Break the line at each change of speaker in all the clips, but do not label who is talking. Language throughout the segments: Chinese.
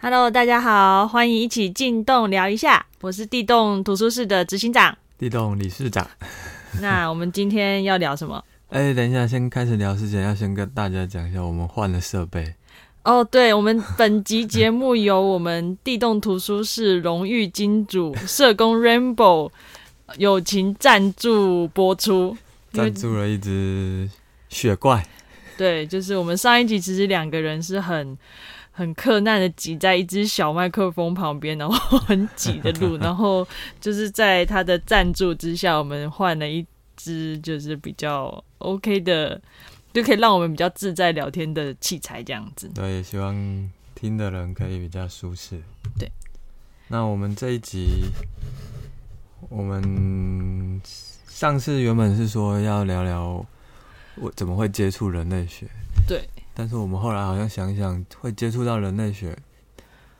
Hello，大家好，欢迎一起进洞聊一下。我是地洞图书室的执行长，
地洞理事长。
那我们今天要聊什么？
哎，等一下，先开始聊之前，要先跟大家讲一下，我们换了设备。
哦，对，我们本集节目由我们地洞图书室荣誉金主社工 Rainbow 友情赞助播出，
赞助了一只雪怪。
对，就是我们上一集其实两个人是很。很困难的挤在一只小麦克风旁边，然后 很挤的录，然后就是在他的赞助之下，我们换了一支就是比较 OK 的，就可以让我们比较自在聊天的器材这样子。
对，也希望听的人可以比较舒适。
对，
那我们这一集，我们上次原本是说要聊聊我怎么会接触人类学。
对。
但是我们后来好像想想，会接触到人类学，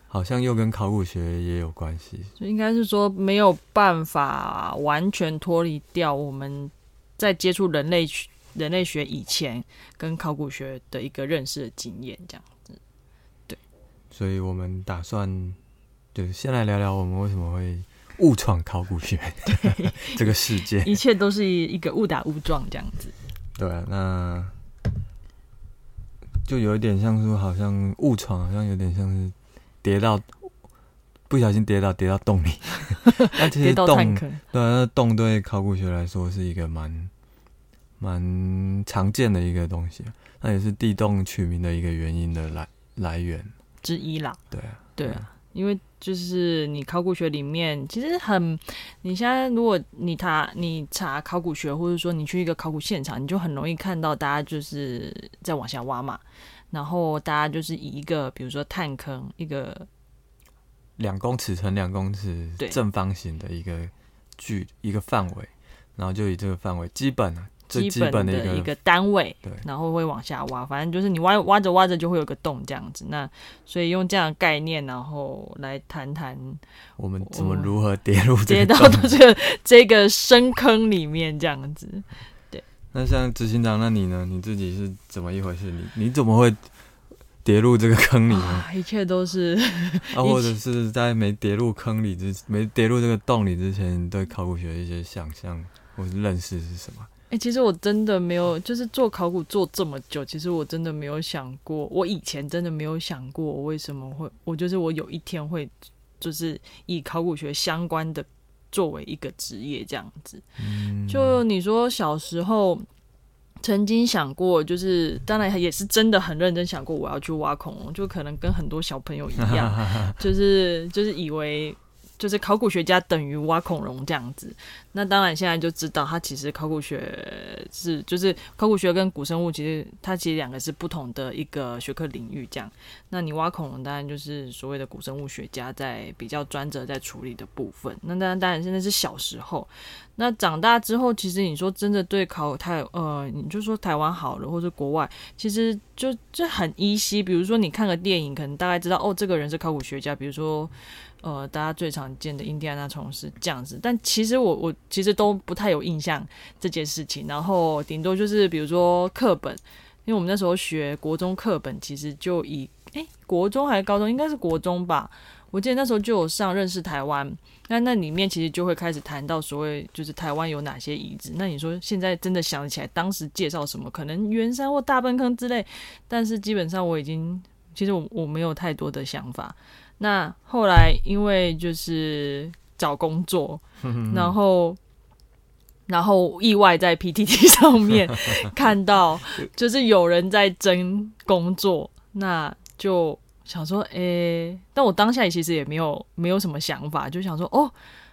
好像又跟考古学也有关系。
就应该是说没有办法完全脱离掉我们在接触人类人类学以前跟考古学的一个认识的经验，这样子。对，
所以我们打算就先来聊聊我们为什么会误闯考古学 这个世界。
一切都是一个误打误撞这样子。
对，那。就有一点像是，好像误闯，好像有点像是跌到不小心跌到跌到洞里。那其实洞对，那洞对考古学来说是一个蛮蛮常见的一个东西，那也是地洞取名的一个原因的来来源
之一啦。
对啊，
对啊。因为就是你考古学里面其实很，你现在如果你查你查考古学，或者说你去一个考古现场，你就很容易看到大家就是在往下挖嘛，然后大家就是以一个比如说探坑一个
两公尺乘两公尺正方形的一个距一个范围，然后就以这个范围基本
基本的一个单位，
对，
然后会往下挖，反正就是你挖挖着挖着就会有个洞这样子。那所以用这样的概念，然后来谈谈
我们怎么如何跌入
跌到这个 这个深坑里面这样子。对，
那像执行长，那你呢？你自己是怎么一回事？你你怎么会跌入这个坑里呢？
一切都是
啊，或者是在没跌入坑里之没跌入这个洞里之前，你对考古学一些想象或是认识是什么？
哎，其实我真的没有，就是做考古做这么久，其实我真的没有想过，我以前真的没有想过，我为什么会，我就是我有一天会，就是以考古学相关的作为一个职业这样子。就你说小时候曾经想过，就是当然也是真的很认真想过，我要去挖恐龙，就可能跟很多小朋友一样，就是就是以为。就是考古学家等于挖恐龙这样子，那当然现在就知道，它其实考古学是就是考古学跟古生物其实它其实两个是不同的一个学科领域这样。那你挖恐龙当然就是所谓的古生物学家在比较专责在处理的部分。那当然当然现在是小时候，那长大之后，其实你说真的对考太呃，你就说台湾好了，或者国外，其实就就很依稀。比如说你看个电影，可能大概知道哦，这个人是考古学家，比如说。呃，大家最常见的印第安纳虫是这样子，但其实我我其实都不太有印象这件事情。然后顶多就是比如说课本，因为我们那时候学国中课本，其实就以哎国中还是高中，应该是国中吧。我记得那时候就有上认识台湾，那那里面其实就会开始谈到所谓就是台湾有哪些遗址。那你说现在真的想起来，当时介绍什么，可能圆山或大粪坑之类，但是基本上我已经其实我我没有太多的想法。那后来因为就是找工作，然后然后意外在 PTT 上面 看到，就是有人在争工作，那就想说，诶，但我当下其实也没有没有什么想法，就想说，哦，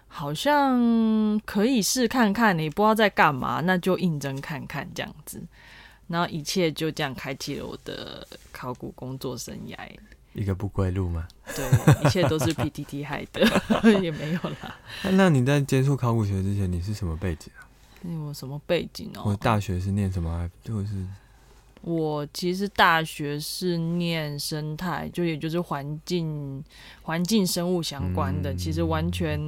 好像可以试看看，你不知道在干嘛，那就应征看看这样子，然后一切就这样开启了我的考古工作生涯。
一个不归路吗？
对，一切都是 PTT 害的，也没有啦。
那你在接触考古学之前，你是什么背景啊？
我什么背景哦？
我大学是念什么？就是
我其实大学是念生态，就也就是环境、环境生物相关的，其实完全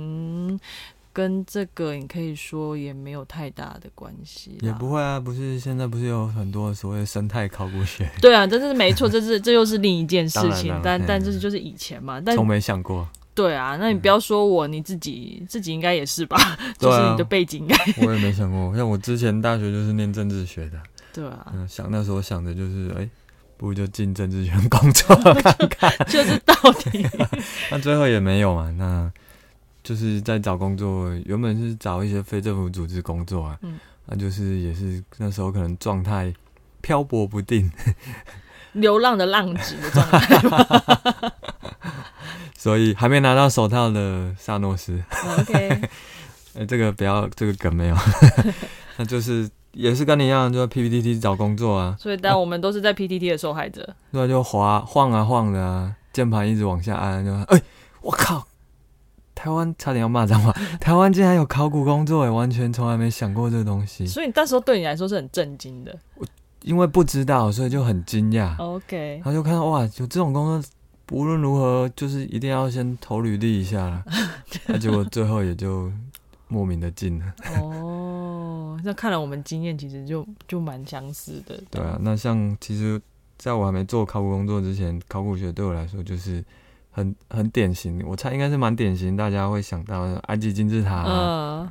跟这个你可以说也没有太大的关系，
也不会啊，不是现在不是有很多所谓生态考古学？
对啊，这是没错，这是这又是另一件事情，但但这是就是以前嘛，但
从没想过。
对啊，那你不要说我，你自己自己应该也是吧？就是你的背景应该。
我也没想过，像我之前大学就是念政治学的。
对啊，
想那时候想的就是，哎，不如就进政治圈工作看看，
就是到底。
那最后也没有嘛，那。就是在找工作，原本是找一些非政府组织工作啊，嗯。那就是也是那时候可能状态漂泊不定，
流浪的浪子的状态，
所以还没拿到手套的萨诺斯
，OK，
哎，这个不要这个梗没有，那就是也是跟你一样，就在 PPTT 找工作啊，
所以但我们都是在 PPT 的受害者，
对，就滑晃啊晃的啊，键盘一直往下按，就哎，我靠！台湾差点要骂脏话，台湾竟然有考古工作，哎，完全从来没想过这个东西。
所以那时候对你来说是很震惊的。
我因为不知道，所以就很惊讶。
OK，
然后就看到哇，有这种工作，无论如何就是一定要先投履历一下了。那 结果最后也就莫名的进了。
哦，那看来我们经验其实就就蛮相似的。
对啊，那像其实在我还没做考古工作之前，考古学对我来说就是。很很典型，我猜应该是蛮典型，大家会想到埃及金字塔、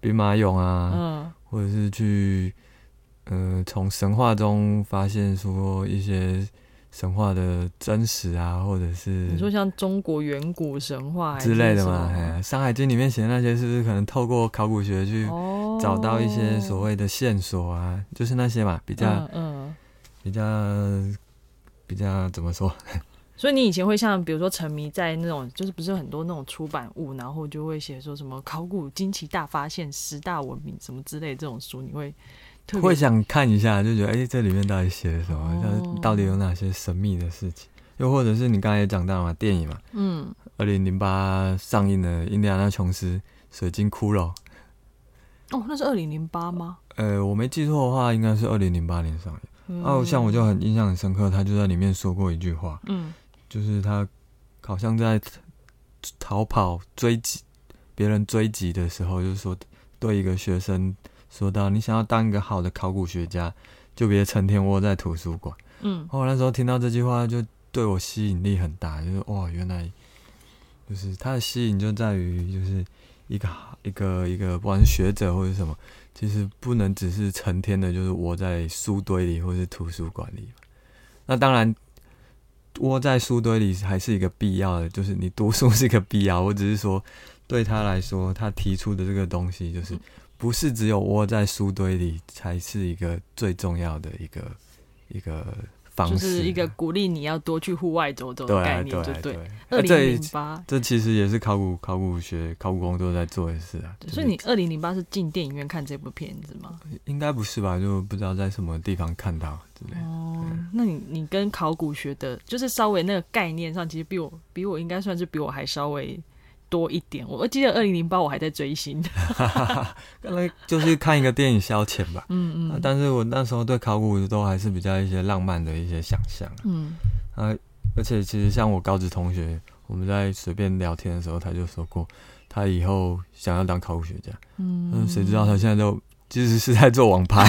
兵马俑啊，或者是去呃从神话中发现说一些神话的真实啊，或者是
你说像中国远古神话
之类的嘛？《哎山海经》里面写的那些，是不是可能透过考古学去找到一些所谓的线索啊？就是那些嘛，比较嗯比较比较怎么说？
所以你以前会像比如说沉迷在那种，就是不是很多那种出版物，然后就会写说什么考古惊奇大发现、十大文明什么之类这种书，你会
会想看一下，就觉得哎，这里面到底写了什么？它到底有哪些神秘的事情？又或者是你刚才也讲到嘛，电影嘛，嗯，二零零八上映的《印第安纳琼斯水晶骷髅》。
哦，那是二零零八吗？
呃，我没记错的话，应该是二零零八年上映。哦，像我就很印象很深刻，他就在里面说过一句话，嗯。就是他好像在逃跑追击别人追击的时候，就是说对一个学生说到：“你想要当一个好的考古学家，就别成天窝在图书馆。”嗯，我那时候听到这句话，就对我吸引力很大，就是哇，原来就是他的吸引就在于，就是一个一个一个不管是学者或者什么，其实不能只是成天的，就是窝在书堆里或是图书馆里。那当然。窝在书堆里还是一个必要的，就是你读书是一个必要。我只是说，对他来说，他提出的这个东西，就是不是只有窝在书堆里才是一个最重要的一个一个方式，
就是一个鼓励你要多去户外走走的概念，对对。二零零八，
这其实也是考古考古学考古工作在做的事啊。
所以你二零零八是进电影院看这部片子吗？
应该不是吧？就不知道在什么地方看到。
哦，那你你跟考古学的，就是稍微那个概念上，其实比我比我应该算是比我还稍微多一点。我记得二零零八我还在追星，
刚才就是看一个电影消遣吧。嗯嗯，但是我那时候对考古都还是比较一些浪漫的一些想象。嗯啊，而且其实像我高职同学，我们在随便聊天的时候，他就说过，他以后想要当考古学家。嗯，谁知道他现在都。其实是在做网拍，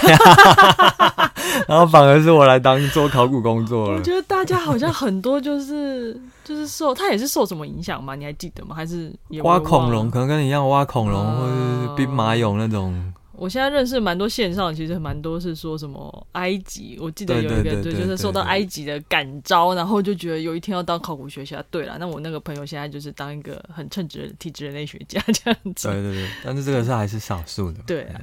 然后反而是我来当做考古工作了。
我觉得大家好像很多就是就是受他也是受什么影响吗？你还记得吗？还是
挖恐龙？可能跟你一样挖恐龙，或者是兵马俑那种。
我现在认识蛮多线上，其实蛮多是说什么埃及。我记得有一个对，就是受到埃及的感召，然后就觉得有一天要当考古学家。对了，那我那个朋友现在就是当一个很称职的体质人类学家这样子。
对对对，但是这个是还是少数的。
对啊。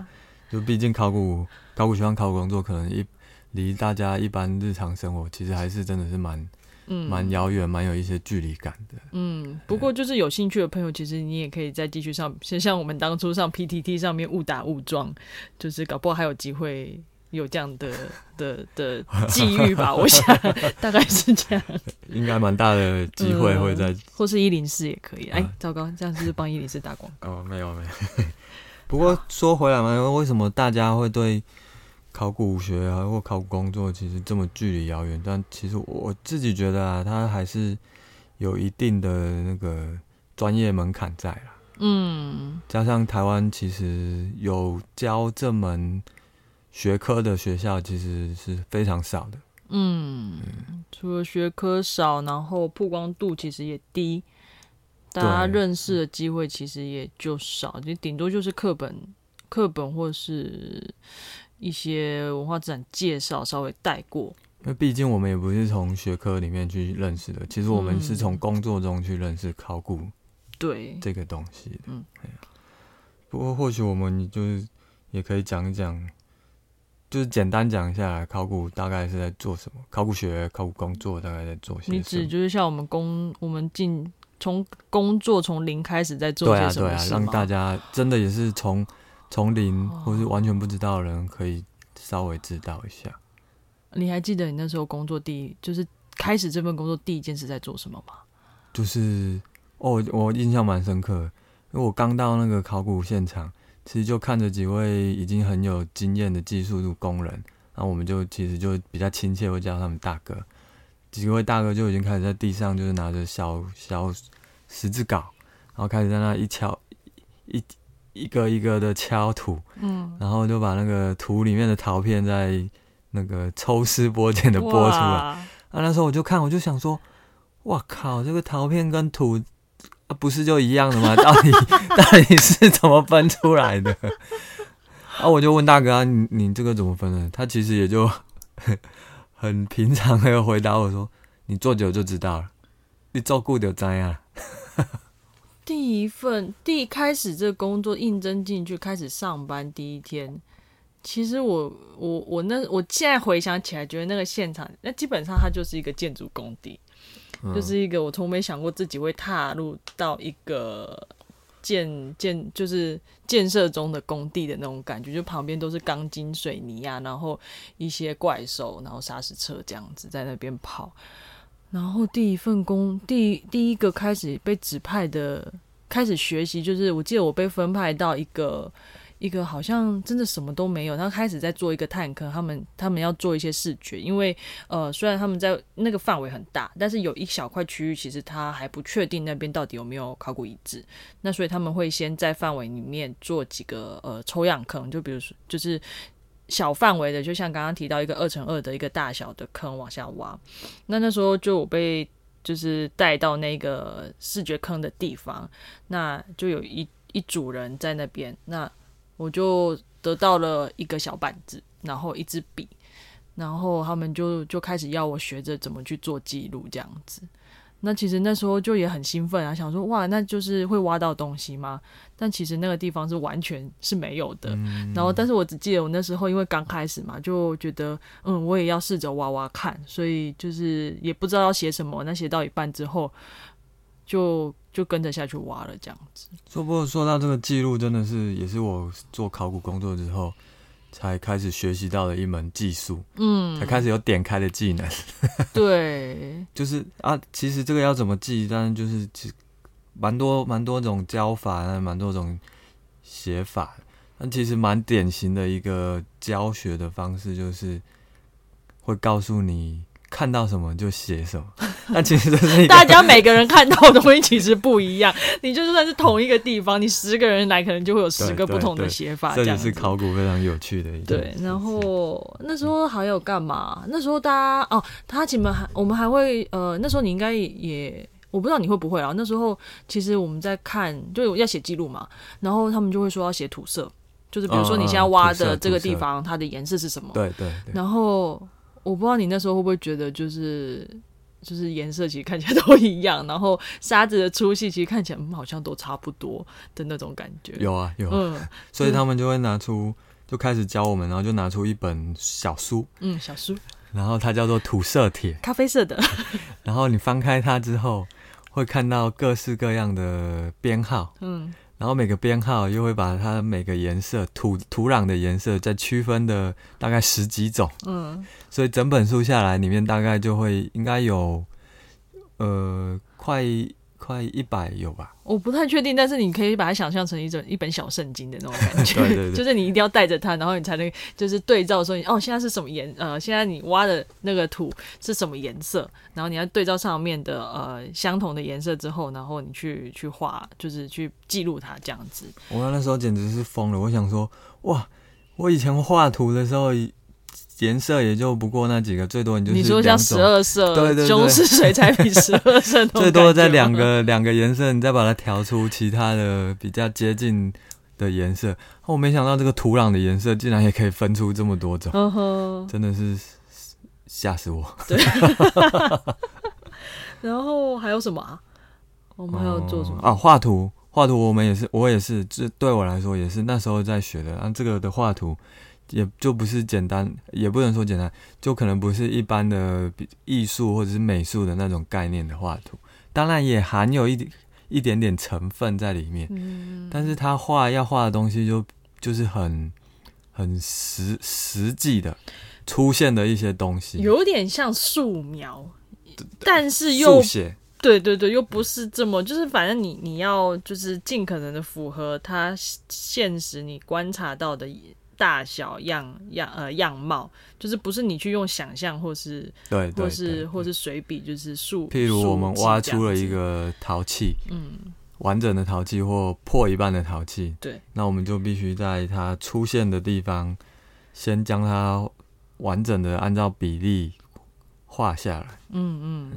就毕竟考古考古学院考古工作，可能一离大家一般日常生活，其实还是真的是蛮嗯蛮遥远，蛮有一些距离感的。
嗯，不过就是有兴趣的朋友，其实你也可以再继续上，就像我们当初上 PTT 上面误打误撞，就是搞不好还有机会有这样的的的 机遇吧。我想大概是这样，
应该蛮大的机会会在，
或是一零四也可以。哎，糟糕，这样是不是帮一零四打广告？
哦，没有没有。不过说回来嘛，为什么大家会对考古学啊或考古工作其实这么距离遥远？但其实我自己觉得啊，它还是有一定的那个专业门槛在啦。嗯，加上台湾其实有教这门学科的学校，其实是非常少的。
嗯，除了学科少，然后曝光度其实也低，大家认识的机会其实也就少，就顶多就是课本、课本或是一些文化资产介绍稍微带过。
那毕竟我们也不是从学科里面去认识的，其实我们是从工作中去认识考古。
对
这个东西，嗯，不过或许我们就是也可以讲一讲，就是简单讲一下考古大概是在做什么，考古学、考古工作大概在做些什么。
你指就是像我们工，我们进从工作从零开始在做些什么
对啊，让大家真的也是从从零或是完全不知道的人可以稍微知道一下。
你还记得你那时候工作第一就是开始这份工作第一件事在做什么吗？
就是。哦，我印象蛮深刻，因为我刚到那个考古现场，其实就看着几位已经很有经验的技术工人，然后我们就其实就比较亲切，会叫他们大哥。几位大哥就已经开始在地上，就是拿着小小十字镐，然后开始在那一敲一一个一个的敲土，嗯，然后就把那个土里面的陶片在那个抽丝剥茧的剥出来。啊，那时候我就看，我就想说，哇靠，这个陶片跟土。不是就一样的吗？到底到底是怎么分出来的？啊，我就问大哥啊，你你这个怎么分的？他其实也就很平常的回答我说：“你做久就知道了，你照顾就知啊。”
第一份第一开始这工作应征进去开始上班第一天，其实我我我那我现在回想起来，觉得那个现场那基本上它就是一个建筑工地。就是一个我从没想过自己会踏入到一个建建就是建设中的工地的那种感觉，就旁边都是钢筋水泥啊，然后一些怪兽，然后砂石车这样子在那边跑。然后第一份工，第第一个开始被指派的开始学习，就是我记得我被分派到一个。一个好像真的什么都没有，他开始在做一个探坑，他们他们要做一些视觉，因为呃虽然他们在那个范围很大，但是有一小块区域其实他还不确定那边到底有没有考古遗址，那所以他们会先在范围里面做几个呃抽样坑，就比如说就是小范围的，就像刚刚提到一个二乘二的一个大小的坑往下挖，那那时候就我被就是带到那个视觉坑的地方，那就有一一组人在那边那。我就得到了一个小板子，然后一支笔，然后他们就就开始要我学着怎么去做记录这样子。那其实那时候就也很兴奋啊，想说哇，那就是会挖到东西吗？但其实那个地方是完全是没有的。然后，但是我只记得我那时候因为刚开始嘛，就觉得嗯，我也要试着挖挖看，所以就是也不知道要写什么。那写到一半之后，就。就跟着下去挖了，这样子。
说不过说到这个记录，真的是也是我做考古工作之后才开始学习到的一门技术，嗯，才开始有点开的技能。
对，
就是啊，其实这个要怎么记，但是就是其蛮多蛮多种教法，蛮多种写法。但其实蛮典型的一个教学的方式，就是会告诉你。看到什么就写什么，那其实是
大家每个人看到的东西其实不一样。你就算是同一个地方，你十个人来，可能就会有十个不同的写法。这
也是考古非常有趣的一
对。然后那时候还有干嘛？那时候大家哦，他前面还我们还会呃，那时候你应该也我不知道你会不会啊。那时候其实我们在看，就要写记录嘛。然后他们就会说要写土色，就是比如说你现在挖的这个地方，它的颜色是什么？
对对。
然后。我不知道你那时候会不会觉得，就是就是颜色其实看起来 都一样，然后沙子的粗细其实看起来好像都差不多的那种感觉。
有啊有，嗯，所以他们就会拿出，就开始教我们，然后就拿出一本小书，
嗯，小书，
然后它叫做土色铁，
咖啡色的，
然后你翻开它之后，会看到各式各样的编号，嗯。然后每个编号又会把它每个颜色土土壤的颜色再区分的大概十几种，嗯，所以整本书下来里面大概就会应该有，呃，快快快一百有吧？
我不太确定，但是你可以把它想象成一种一本小圣经的那种感觉，
对对对，
就是你一定要带着它，然后你才能就是对照说，哦，现在是什么颜？呃，现在你挖的那个土是什么颜色？然后你要对照上面的呃相同的颜色之后，然后你去去画，就是去记录它这样子。
我那时候简直是疯了，我想说，哇，我以前画图的时候。颜色也就不过那几个，最多你就是
你说像十二色，
对对对，
中式水彩笔十二色，
最多在两个两个颜色，你再把它调出其他的比较接近的颜色。我没想到这个土壤的颜色竟然也可以分出这么多种，真的是吓死我。
对，然后还有什么啊？我们还要做什么
啊？画图，画图，我们也是，我也是，这对我来说也是那时候在学的。啊，这个的画图。也就不是简单，也不能说简单，就可能不是一般的艺术或者是美术的那种概念的画图，当然也含有一点一点点成分在里面。嗯，但是他画要画的东西就就是很很实实际的出现的一些东西，
有点像素描，但是又
写，
对对对，又不是这么，就是反正你你要就是尽可能的符合他现实你观察到的。大小样样呃样貌，就是不是你去用想象或是
对，
或是或是随笔，就是数。
譬如我们挖出了一个陶器，嗯，完整的陶器或破一半的陶器，
对，
那我们就必须在它出现的地方，先将它完整的按照比例画下来。
嗯嗯，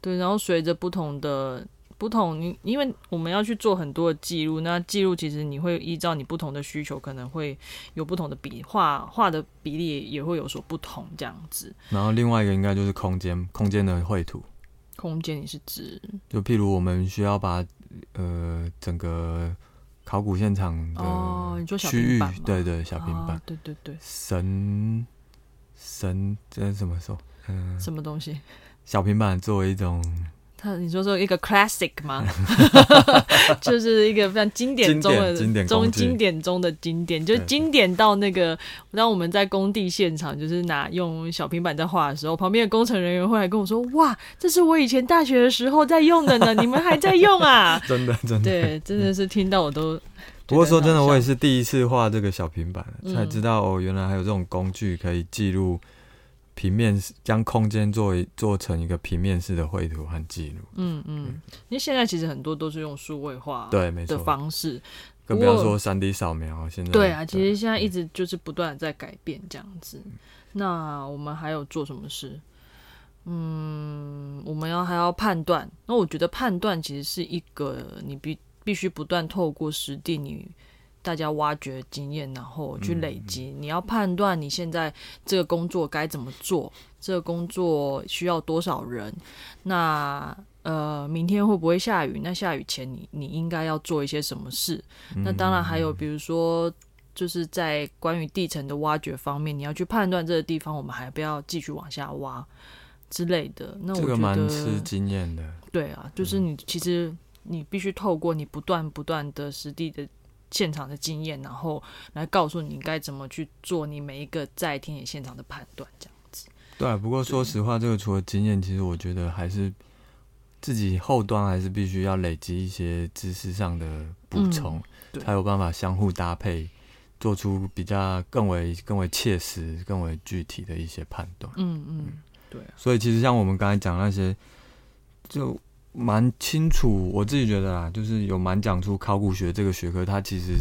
对，然后随着不同的。不同，你因为我们要去做很多的记录，那记录其实你会依照你不同的需求，可能会有不同的比画画的比例也会有所不同这样子。
然后另外一个应该就是空间，空间的绘图。
空间你是指？
就譬如我们需要把呃整个考古现场的区域，对对，小平板，
对对对，
神神这是什么说？
嗯，什么东西？
小平板作为一种。
他你说说一个 classic 吗？就是一个非常经典中的中经典中的经典，就经典到那个，当我们在工地现场，就是拿用小平板在画的时候，旁边的工程人员会来跟我说：“哇，这是我以前大学的时候在用的呢，你们还在用啊？”
真的，真的，
对，真的是听到我都。
不过说真的，我也是第一次画这个小平板，才知道哦，原来还有这种工具可以记录。平面将空间作为做成一个平面式的绘图和记录。
嗯嗯，因为现在其实很多都是用数位化
对没
错的方式，
更不要说三 D 扫描。现在
对啊，其实现在一直就是不断的在改变这样子。那我们还有做什么事？嗯，我们要还要判断。那我觉得判断其实是一个你必必须不断透过实地你。大家挖掘经验，然后去累积。你要判断你现在这个工作该怎么做，这个工作需要多少人。那呃，明天会不会下雨？那下雨前你你应该要做一些什么事？那当然还有，比如说就是在关于地层的挖掘方面，你要去判断这个地方我们还不要继续往下挖之类的。那我觉得
蛮吃经验的。
对啊，就是你其实你必须透过你不断不断的实地的。现场的经验，然后来告诉你该怎么去做你每一个在田野现场的判断，这样子。
对，不过说实话，这个除了经验，其实我觉得还是自己后端还是必须要累积一些知识上的补充，才有办法相互搭配，做出比较更为更为切实、更为具体的一些判断。
嗯嗯，对。
所以其实像我们刚才讲那些，就。蛮清楚，我自己觉得啊，就是有蛮讲出考古学这个学科，它其实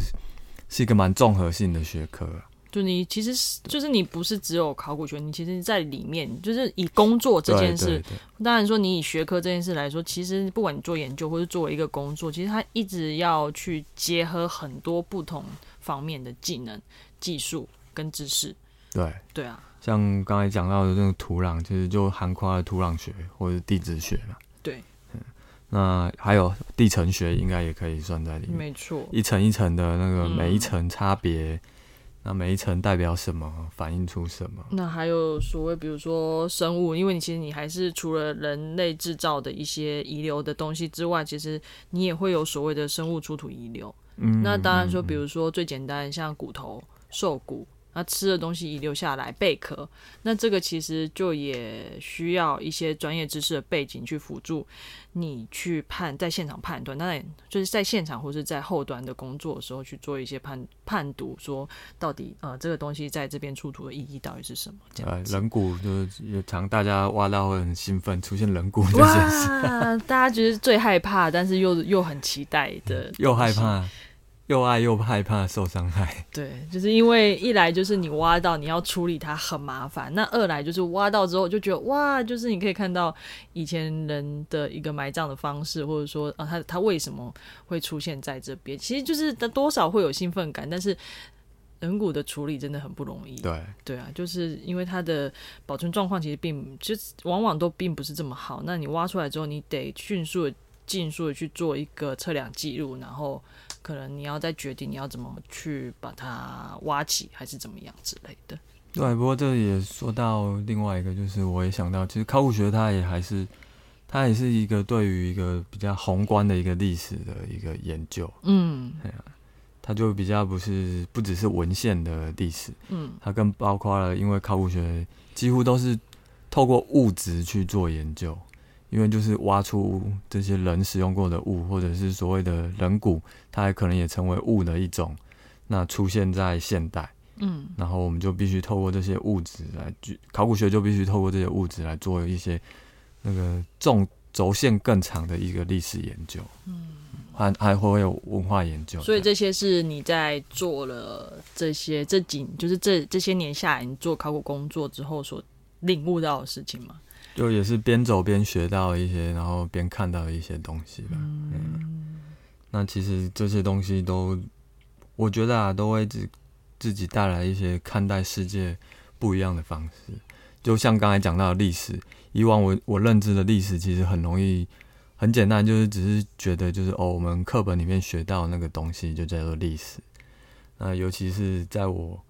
是一个蛮综合性的学科。
就你其实是，就是你不是只有考古学，你其实在里面，就是以工作这件事，当然说你以学科这件事来说，其实不管你做研究或者作为一个工作，其实它一直要去结合很多不同方面的技能、技术跟知识。
对
对啊，
像刚才讲到的这个土壤，其实就涵括了土壤学或者地质学嘛。
对。
那还有地层学，应该也可以算在里面。
没错，
一层一层的那个每一层差别，那每一层代表什么，反映出什么？
那还有所谓，比如说生物，因为你其实你还是除了人类制造的一些遗留的东西之外，其实你也会有所谓的生物出土遗留。嗯，那当然说，比如说最简单像骨头、兽骨。那吃的东西遗留下来贝壳，那这个其实就也需要一些专业知识的背景去辅助你去判在现场判断。那就是在现场或是在后端的工作的时候去做一些判判读，说到底呃这个东西在这边出土的意义到底是什么？这样
人骨就是常大家挖到会很兴奋，出现人骨 这件事，
大家觉得最害怕，但是又又很期待的，
又害怕。又爱又害怕受伤害，
对，就是因为一来就是你挖到你要处理它很麻烦，那二来就是挖到之后就觉得哇，就是你可以看到以前人的一个埋葬的方式，或者说啊，他他为什么会出现在这边，其实就是多少会有兴奋感，但是人骨的处理真的很不容易，
对
对啊，就是因为它的保存状况其实并就往往都并不是这么好，那你挖出来之后，你得迅速的、迅速的去做一个测量记录，然后。可能你要再决定你要怎么去把它挖起，还是怎么样之类的。
对，不过这也说到另外一个，就是我也想到，其实考古学它也还是，它也是一个对于一个比较宏观的一个历史的一个研究。嗯，它就比较不是不只是文献的历史，嗯，它更包括了，因为考古学几乎都是透过物质去做研究。因为就是挖出这些人使用过的物，或者是所谓的人骨，它还可能也成为物的一种。那出现在现代，嗯，然后我们就必须透过这些物质来，考古学就必须透过这些物质来做一些那个纵轴线更长的一个历史研究，嗯，还还会有文化研究。
所以这些是你在做了这些这几，就是这这些年下来，你做考古工作之后所领悟到的事情吗？
就也是边走边学到一些，然后边看到一些东西吧。嗯，那其实这些东西都，我觉得啊，都会自自己带来一些看待世界不一样的方式。就像刚才讲到的历史，以往我我认知的历史其实很容易很简单，就是只是觉得就是哦，我们课本里面学到那个东西就叫做历史。那尤其是在我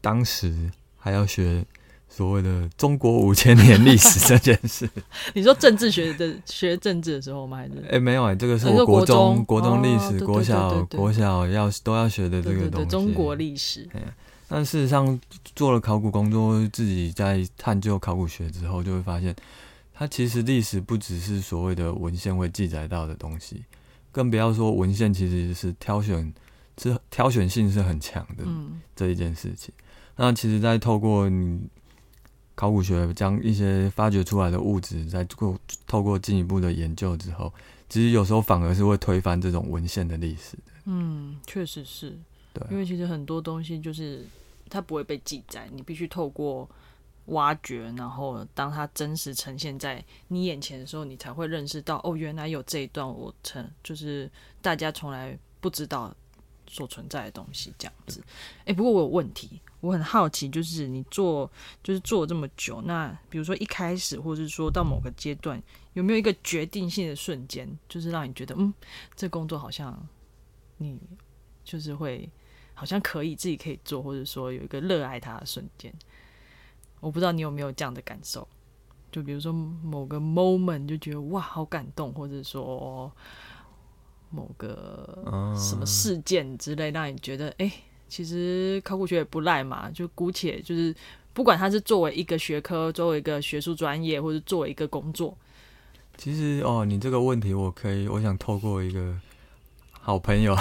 当时还要学。所谓的中国五千年历史这件事，
你说政治学的学政治的时候吗？还是
哎没有哎，这个是我国中国中历史，国小国小要都要学的这个东西。
中国历史。
但事实上做了考古工作，自己在探究考古学之后，就会发现，它其实历史不只是所谓的文献会记载到的东西，更不要说文献其实是挑选，是挑选性是很强的这一件事情。那其实，在透过你。考古学将一些发掘出来的物质，在过透过进一步的研究之后，其实有时候反而是会推翻这种文献的历史的。
嗯，确实是。
对，
因为其实很多东西就是它不会被记载，你必须透过挖掘，然后当它真实呈现在你眼前的时候，你才会认识到哦，原来有这一段我曾就是大家从来不知道所存在的东西这样子。哎，不过我有问题。我很好奇，就是你做就是做这么久，那比如说一开始，或者是说到某个阶段，有没有一个决定性的瞬间，就是让你觉得，嗯，这工作好像你就是会好像可以自己可以做，或者说有一个热爱它的瞬间。我不知道你有没有这样的感受，就比如说某个 moment 就觉得哇好感动，或者说某个什么事件之类，让你觉得哎。其实考古学也不赖嘛，就姑且就是不管它是作为一个学科，作为一个学术专业，或者作为一个工作。
其实哦，你这个问题我可以，我想透过一个好朋友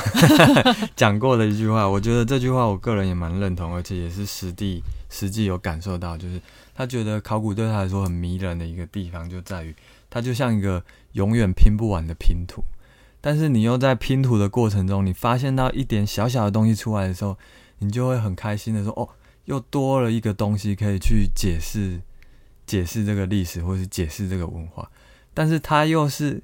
讲过的一句话，我觉得这句话我个人也蛮认同，而且也是实地实际有感受到，就是他觉得考古对他来说很迷人的一个地方，就在于它就像一个永远拼不完的拼图。但是你又在拼图的过程中，你发现到一点小小的东西出来的时候，你就会很开心的说：“哦，又多了一个东西可以去解释、解释这个历史，或是解释这个文化。”但是它又是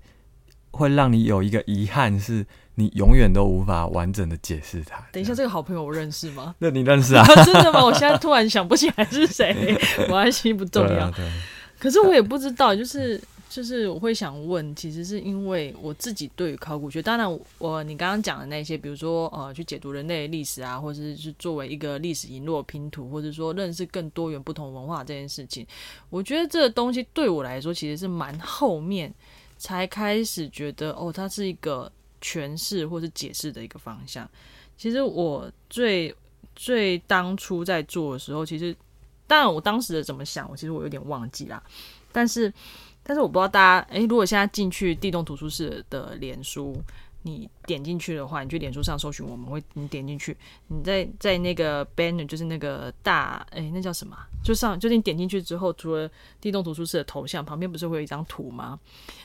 会让你有一个遗憾，是你永远都无法完整的解释它。
等一下，这个好朋友我认识吗？
那你认识啊？
真的吗？我现在突然想不起来是谁，关系不重要。可是我也不知道，就是。就是我会想问，其实是因为我自己对于考古学，当然我你刚刚讲的那些，比如说呃，去解读人类历史啊，或者是作为一个历史遗落拼图，或者说认识更多元不同文化这件事情，我觉得这个东西对我来说其实是蛮后面才开始觉得哦，它是一个诠释或是解释的一个方向。其实我最最当初在做的时候，其实当然我当时的怎么想，我其实我有点忘记啦。但是，但是我不知道大家，诶，如果现在进去地动图书室的脸书。你点进去的话，你去脸书上搜寻，我们会你点进去，你在在那个 banner 就是那个大哎，那叫什么？就上就是你点进去之后，除了地动图书室的头像旁边不是会有一张图吗？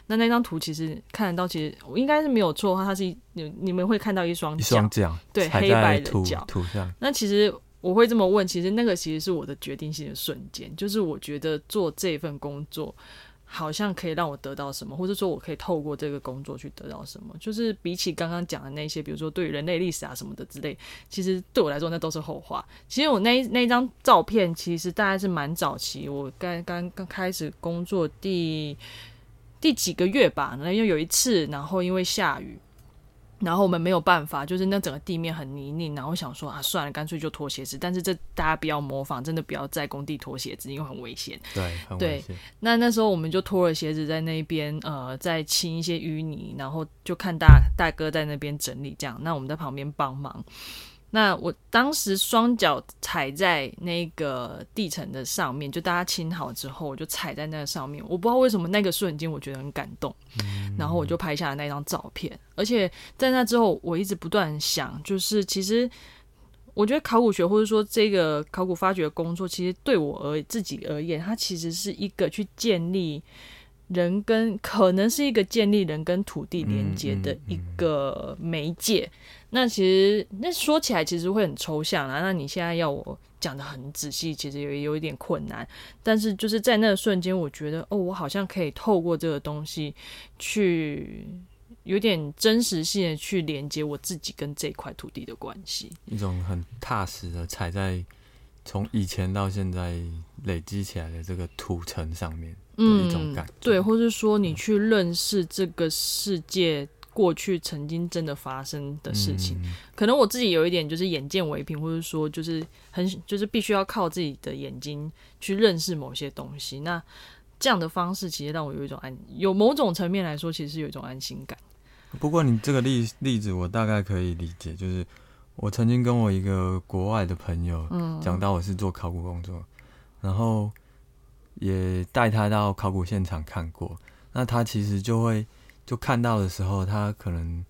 那那张图其实看得到，其实我应该是没有错的话，它是你你们会看到一双
一双脚，
对，黑白的
脚图像。
那其实我会这么问，其实那个其实是我的决定性的瞬间，就是我觉得做这份工作。好像可以让我得到什么，或者说我可以透过这个工作去得到什么？就是比起刚刚讲的那些，比如说对人类历史啊什么的之类，其实对我来说那都是后话。其实我那那张照片，其实大概是蛮早期，我刚刚刚开始工作第第几个月吧，那又有一次，然后因为下雨。然后我们没有办法，就是那整个地面很泥泞，然后想说啊，算了，干脆就脱鞋子。但是这大家不要模仿，真的不要在工地脱鞋子，因为很危险。
对，很危险。
那那时候我们就脱了鞋子在那边，呃，在清一些淤泥，然后就看大大哥在那边整理这样。那我们在旁边帮忙。那我当时双脚踩在那个地层的上面，就大家清好之后，我就踩在那个上面。我不知道为什么那个瞬间我觉得很感动，然后我就拍下了那张照片。而且在那之后，我一直不断想，就是其实我觉得考古学或者说这个考古发掘工作，其实对我而自己而言，它其实是一个去建立人跟可能是一个建立人跟土地连接的一个媒介。那其实那说起来其实会很抽象啊。那你现在要我讲的很仔细，其实也有一点困难。但是就是在那个瞬间，我觉得哦，我好像可以透过这个东西去有点真实性的去连接我自己跟这块土地的关系，
一种很踏实的踩在从以前到现在累积起来的这个土层上面的一种感觉。
对，或是说你去认识这个世界。过去曾经真的发生的事情，可能我自己有一点就是眼见为凭，或者说就是很就是必须要靠自己的眼睛去认识某些东西。那这样的方式其实让我有一种安，有某种层面来说，其实是有一种安心感。
不过你这个例例子，我大概可以理解，就是我曾经跟我一个国外的朋友讲到我是做考古工作，然后也带他到考古现场看过，那他其实就会。就看到的时候，他可能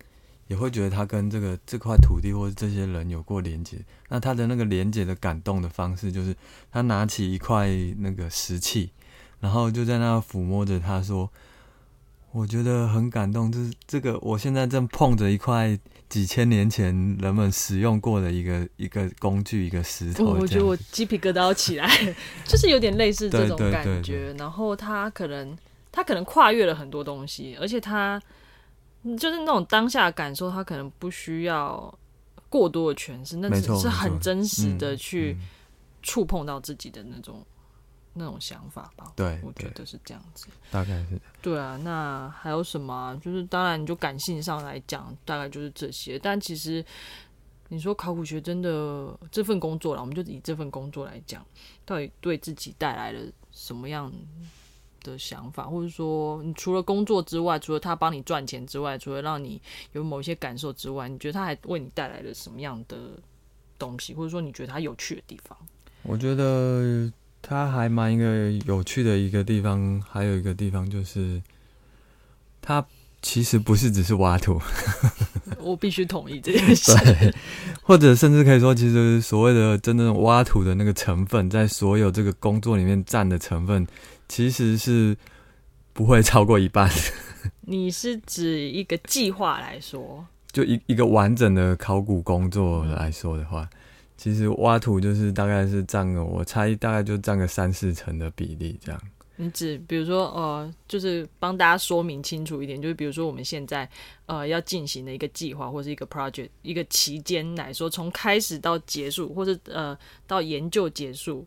也会觉得他跟这个这块土地或者这些人有过连接。那他的那个连接的感动的方式，就是他拿起一块那个石器，然后就在那抚摸着，他说：“我觉得很感动，就是这个我现在正碰着一块几千年前人们使用过的一个一个工具，一个石头。”
我觉得我鸡皮疙瘩要起来，就是有点类似这种感觉。然后他可能。他可能跨越了很多东西，而且他就是那种当下感受，他可能不需要过多的诠释，那只是很真实的去触碰到自己的那种那种想法吧。
对，
我觉得是这样子。
大概是。
对啊，那还有什么？就是当然，你就感性上来讲，大概就是这些。但其实你说考古学真的这份工作了，我们就以这份工作来讲，到底对自己带来了什么样？的想法，或者说，你除了工作之外，除了他帮你赚钱之外，除了让你有某一些感受之外，你觉得他还为你带来了什么样的东西，或者说你觉得他有趣的地方？
我觉得他还蛮一个有趣的一个地方，还有一个地方就是，他其实不是只是挖土。
我必须同意这件事，
或者甚至可以说，其实所谓的真正挖土的那个成分，在所有这个工作里面占的成分。其实是不会超过一半。
你是指一个计划来说，
就一一个完整的考古工作来说的话，其实挖土就是大概是占个，我猜大概就占个三四成的比例这样。
你指比如说呃，就是帮大家说明清楚一点，就是比如说我们现在呃要进行的一个计划或是一个 project 一个期间来说，从开始到结束，或者呃到研究结束，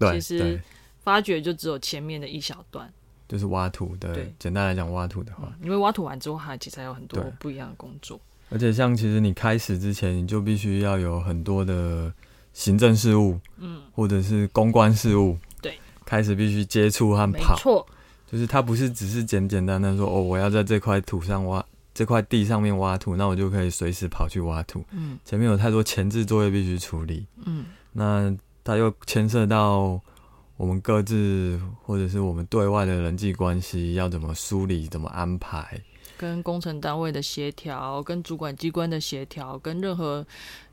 其实。发掘就只有前面的一小段，
就是挖土的。简单来讲，挖土的话，
因为挖土完之后，它其实还有很多不一样的工作。
而且，像其实你开始之前，你就必须要有很多的行政事务，嗯，或者是公关事务。
对，
开始必须接触和跑。
错，
就是它不是只是简简单单说哦，我要在这块土上挖。这块地上面挖土，那我就可以随时跑去挖土。嗯，前面有太多前置作业必须处理。嗯，那它又牵涉到我们各自或者是我们对外的人际关系要怎么梳理、怎么安排，
跟工程单位的协调、跟主管机关的协调、跟任何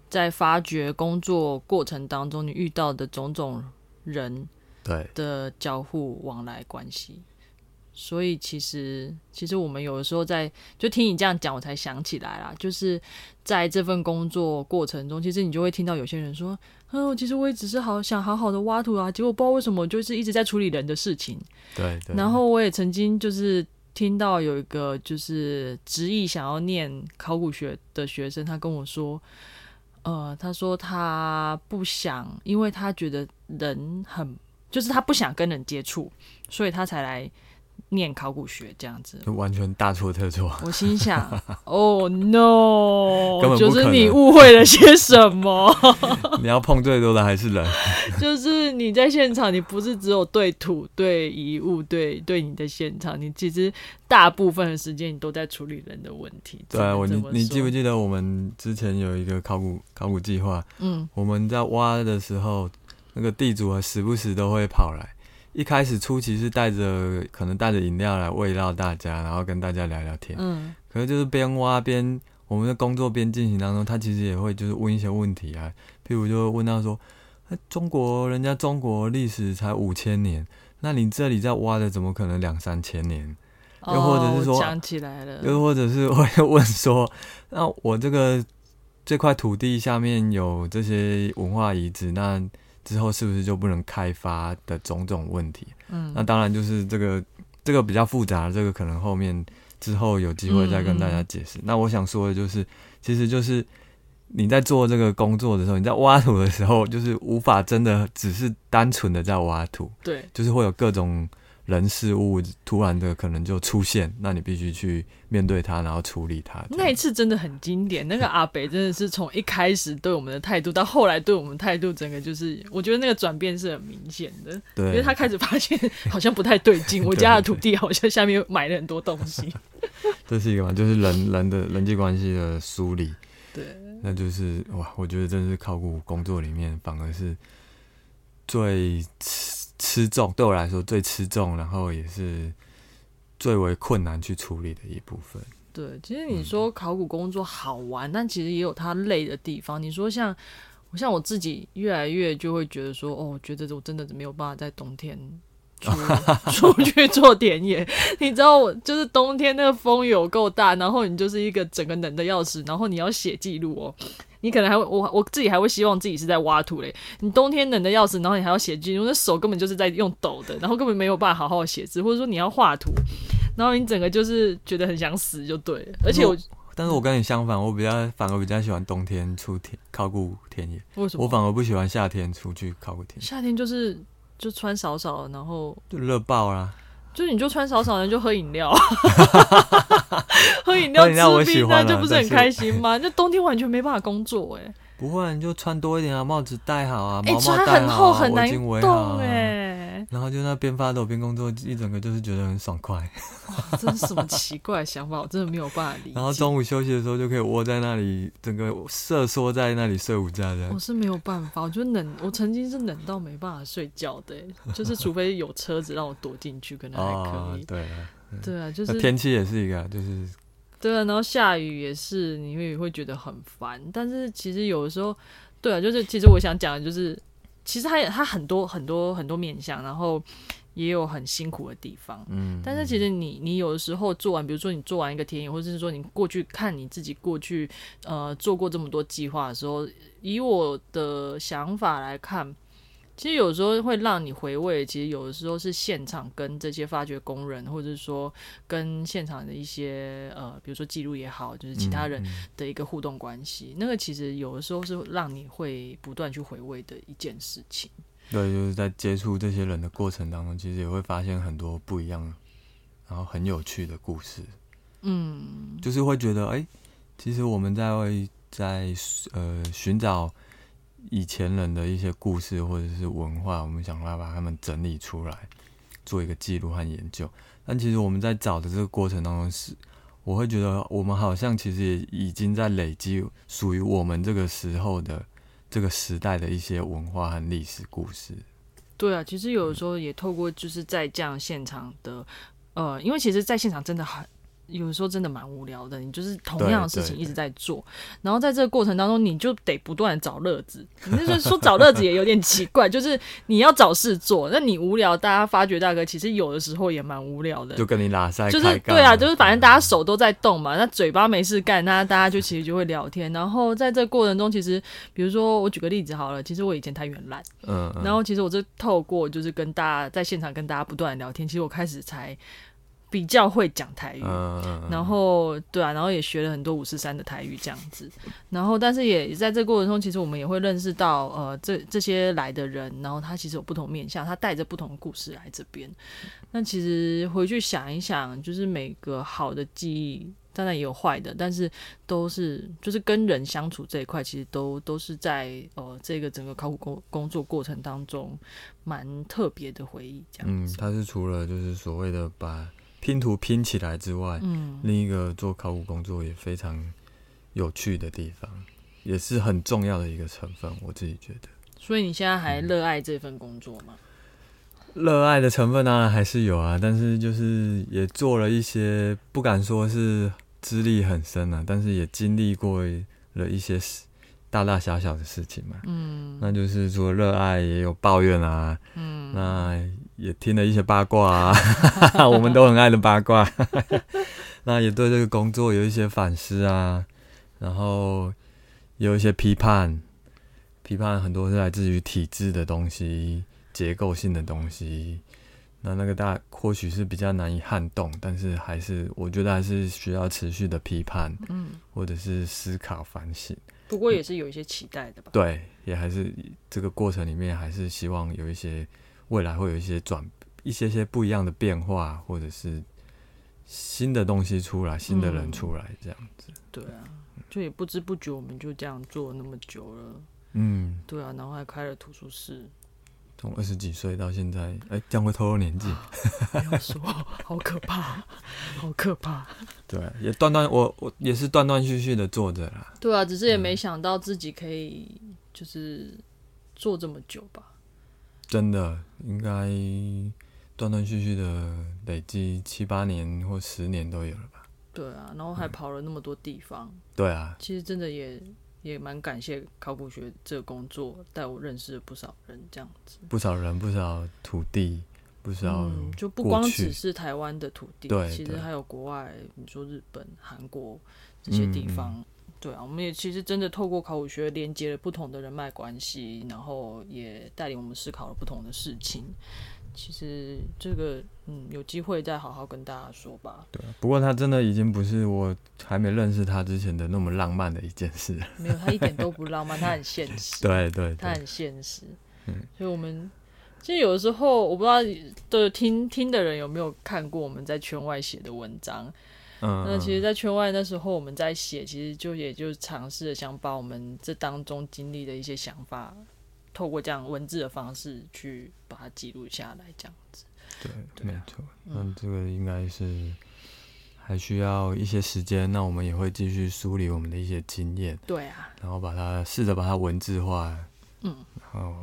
在发掘工作过程当中你遇到的种种人
对
的交互往来关系。所以其实，其实我们有的时候在就听你这样讲，我才想起来啦。就是在这份工作过程中，其实你就会听到有些人说：“哦，其实我也只是好想好好的挖土啊，结果不知道为什么就是一直在处理人的事情。”
对。
然后我也曾经就是听到有一个就是执意想要念考古学的学生，他跟我说：“呃，他说他不想，因为他觉得人很，就是他不想跟人接触，所以他才来。”念考古学这样子，
完全大错特错。
我心想，哦 no，就是你误会了些什么？
你要碰最多的还是人？
就是你在现场，你不是只有对土、对遗物、对对你的现场，你其实大部分的时间你都在处理人的问题。
对啊，我你你记不记得我们之前有一个考古考古计划？嗯，我们在挖的时候，那个地主啊，时不时都会跑来。一开始初期是带着可能带着饮料来慰劳大家，然后跟大家聊聊天。嗯，可是就是边挖边我们的工作边进行当中，他其实也会就是问一些问题啊，譬如就问到说，中国人家中国历史才五千年，那你这里在挖的怎么可能两三千年？又或者是说
想起来了，
又或者是会 问说，那我这个这块土地下面有这些文化遗址，那？之后是不是就不能开发的种种问题？嗯，那当然就是这个这个比较复杂，这个可能后面之后有机会再跟大家解释。那我想说的就是，其实就是你在做这个工作的时候，你在挖土的时候，就是无法真的只是单纯的在挖土，
对，
就是会有各种。人事物突然的可能就出现，那你必须去面对它，然后处理它。
那一次真的很经典，那个阿北真的是从一开始对我们的态度，到后来对我们态度，整个就是我觉得那个转变是很明显的。
对，因
为他开始发现好像不太对劲，我家的土地好像下面埋了很多东西。
这是一个嘛，就是人人的人际关系的梳理。
对，
那就是哇，我觉得真的是考古工作里面反而是最。吃重对我来说最吃重，然后也是最为困难去处理的一部分。
对，其实你说考古工作好玩，但其实也有它累的地方。你说像我像我自己，越来越就会觉得说，哦，觉得我真的没有办法在冬天出 出去做田野。你知道，我就是冬天那个风有够大，然后你就是一个整个冷的要死，然后你要写记录哦。你可能还会，我我自己还会希望自己是在挖土嘞。你冬天冷的要死，然后你还要写记录，那手根本就是在用抖的，然后根本没有办法好好写字，或者说你要画图，然后你整个就是觉得很想死就对了。而且我，
但是我跟你相反，我比较反而比较喜欢冬天出田考古田野。
为什么？
我反而不喜欢夏天出去考古田野。
夏天就是就穿少少，然后
就热爆啦。
就是你就穿少少，的就喝饮料，喝饮料吃冰，那就不是很开心吗？那冬天完全没办法工作哎。
不会，你就穿多一点啊，帽子戴好啊，
哎，
穿
很厚很难动哎。
然后就那边发抖边工作，一整个就是觉得很爽快。
哇，这是什么奇怪的想法？我真的没有办法理解。
然后中午休息的时候就可以窝在那里，整个瑟缩在那里睡午觉的。
我是没有办法，我觉得冷，我曾经是冷到没办法睡觉的，就是除非有车子让我躲进去，可能还可以。
对，
对啊，就是
天气也是一个，就是
对啊，然后下雨也是，你会会觉得很烦。但是其实有的时候，对啊，就是其实我想讲的就是。其实它它很多很多很多面向，然后也有很辛苦的地方。嗯，但是其实你你有的时候做完，比如说你做完一个田野，或者是说你过去看你自己过去呃做过这么多计划的时候，以我的想法来看。其实有时候会让你回味，其实有的时候是现场跟这些发掘工人，或者是说跟现场的一些呃，比如说记录也好，就是其他人的一个互动关系，那个其实有的时候是让你会不断去回味的一件事情。
对，就是在接触这些人的过程当中，其实也会发现很多不一样，然后很有趣的故事。嗯，就是会觉得，哎，其实我们在会在呃寻找。以前人的一些故事或者是文化，我们想要把它们整理出来，做一个记录和研究。但其实我们在找的这个过程当中，是我会觉得我们好像其实也已经在累积属于我们这个时候的这个时代的一些文化和历史故事。
对啊，其实有的时候也透过就是在这样现场的，呃，因为其实，在现场真的很。有时候真的蛮无聊的，你就是同样的事情一直在做，然后在这个过程当中，你就得不断找乐子。你就是说找乐子也有点奇怪，就是你要找事做，那你无聊，大家发觉大哥其实有的时候也蛮无聊的，
就跟你拉塞，
就是对啊，就是反正大家手都在动嘛，那嘴巴没事干，那大家就其实就会聊天。然后在这个过程中，其实比如说我举个例子好了，其实我以前太原懒，嗯，然后其实我就透过就是跟大家在现场跟大家不断聊天，其实我开始才。比较会讲台语，然后对啊，然后也学了很多五四三的台语这样子，然后但是也在这过程中，其实我们也会认识到，呃，这这些来的人，然后他其实有不同面相，他带着不同的故事来这边。那其实回去想一想，就是每个好的记忆，当然也有坏的，但是都是就是跟人相处这一块，其实都都是在呃这个整个考古工工作过程当中蛮特别的回忆。这样子，
他是除了就是所谓的把。拼图拼起来之外，嗯，另一个做考古工作也非常有趣的地方，也是很重要的一个成分。我自己觉得。
所以你现在还热爱这份工作吗？
热爱的成分当然还是有啊，但是就是也做了一些，不敢说是资历很深啊，但是也经历过了一些事。大大小小的事情嘛，嗯，那就是说热爱也有抱怨啊，嗯，那也听了一些八卦啊，我们都很爱的八卦，那也对这个工作有一些反思啊，然后有一些批判，批判很多是来自于体制的东西、结构性的东西，那那个大或许是比较难以撼动，但是还是我觉得还是需要持续的批判，嗯，或者是思考反省。
不过也是有一些期待的吧。
对，也还是这个过程里面，还是希望有一些未来会有一些转一些些不一样的变化，或者是新的东西出来，新的人出来这样子。
对啊，就也不知不觉我们就这样做那么久了。嗯，对啊，然后还开了图书室。
从二十几岁到现在，哎，这样会透露年纪？
不要说，好可怕，好可怕。
对，也断断，我我也是断断续续的做着啦。
对啊，只是也没想到自己可以就是做这么久吧。
真的，应该断断续续的累积七八年或十年都有了吧？
对啊，然后还跑了那么多地方。
对啊，
其实真的也。也蛮感谢考古学这个工作，带我认识了不少人，这样子。
不少人，不少土地，不少
就不光只是台湾的土地，对，其实还有国外，你说日本、韩国这些地方，对啊，我们也其实真的透过考古学连接了不同的人脉关系，然后也带领我们思考了不同的事情。其实这个，嗯，有机会再好好跟大家说吧。
对，不过他真的已经不是我还没认识他之前的那么浪漫的一件事。
没有，他一点都不浪漫，他很现实。
对对，
他很现实。嗯，所以我们其实有的时候，我不知道的听听的人有没有看过我们在圈外写的文章。嗯，那其实，在圈外那时候我们在写，其实就也就尝试想把我们这当中经历的一些想法。透过这样文字的方式去把它记录下来，这样子。
对，没错。那这个应该是还需要一些时间。那我们也会继续梳理我们的一些经验。
对啊。
然后把它试着把它文字化。嗯。然后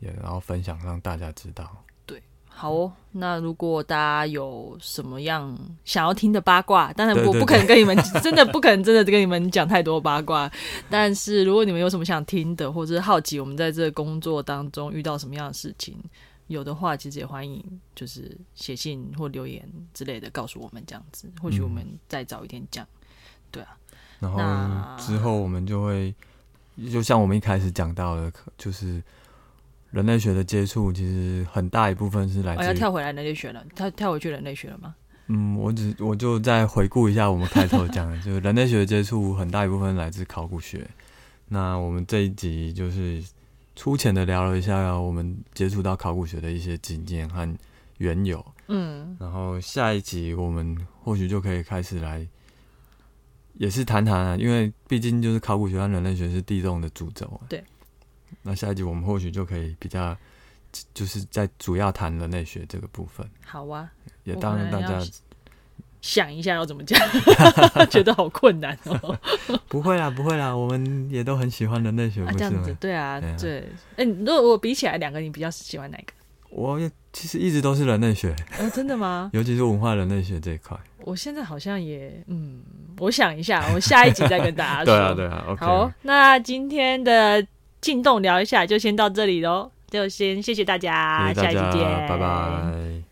也然后分享让大家知道。
好哦，那如果大家有什么样想要听的八卦，当然我不可能跟你们 真的不可能真的跟你们讲太多八卦。但是如果你们有什么想听的，或者是好奇我们在这个工作当中遇到什么样的事情，有的话其实也欢迎就是写信或留言之类的告诉我们，这样子或许我们再早一天讲。对啊，
然后之后我们就会就像我们一开始讲到的，就是。人类学的接触其实很大一部分是来自……
要跳回来人类学了，跳跳回去人类学了吗？
嗯，我只我就再回顾一下我们开头讲的，就是人类学的接触很大一部分来自考古学。那我们这一集就是粗浅的聊了一下我们接触到考古学的一些经验和缘由。嗯，然后下一集我们或许就可以开始来，也是谈谈啊，因为毕竟就是考古学和人类学是地动的主轴啊。
对。
那下一集我们或许就可以比较，就是在主要谈人类学这个部分。
好啊，
也当然大家
想一下要怎么讲，觉得好困难哦。
不会啦，不会啦，我们也都很喜欢人类学，
这样子对啊，对。哎，如果我比起来两个，你比较喜欢哪个？
我其实一直都是人类学。
哦，真的吗？
尤其是文化人类学这一块。
我现在好像也，嗯，我想一下，我下一集再跟大家说。对
啊，对啊。
好，那今天的进洞聊一下就先到这里喽，就先谢谢大家，下一集见，
拜拜。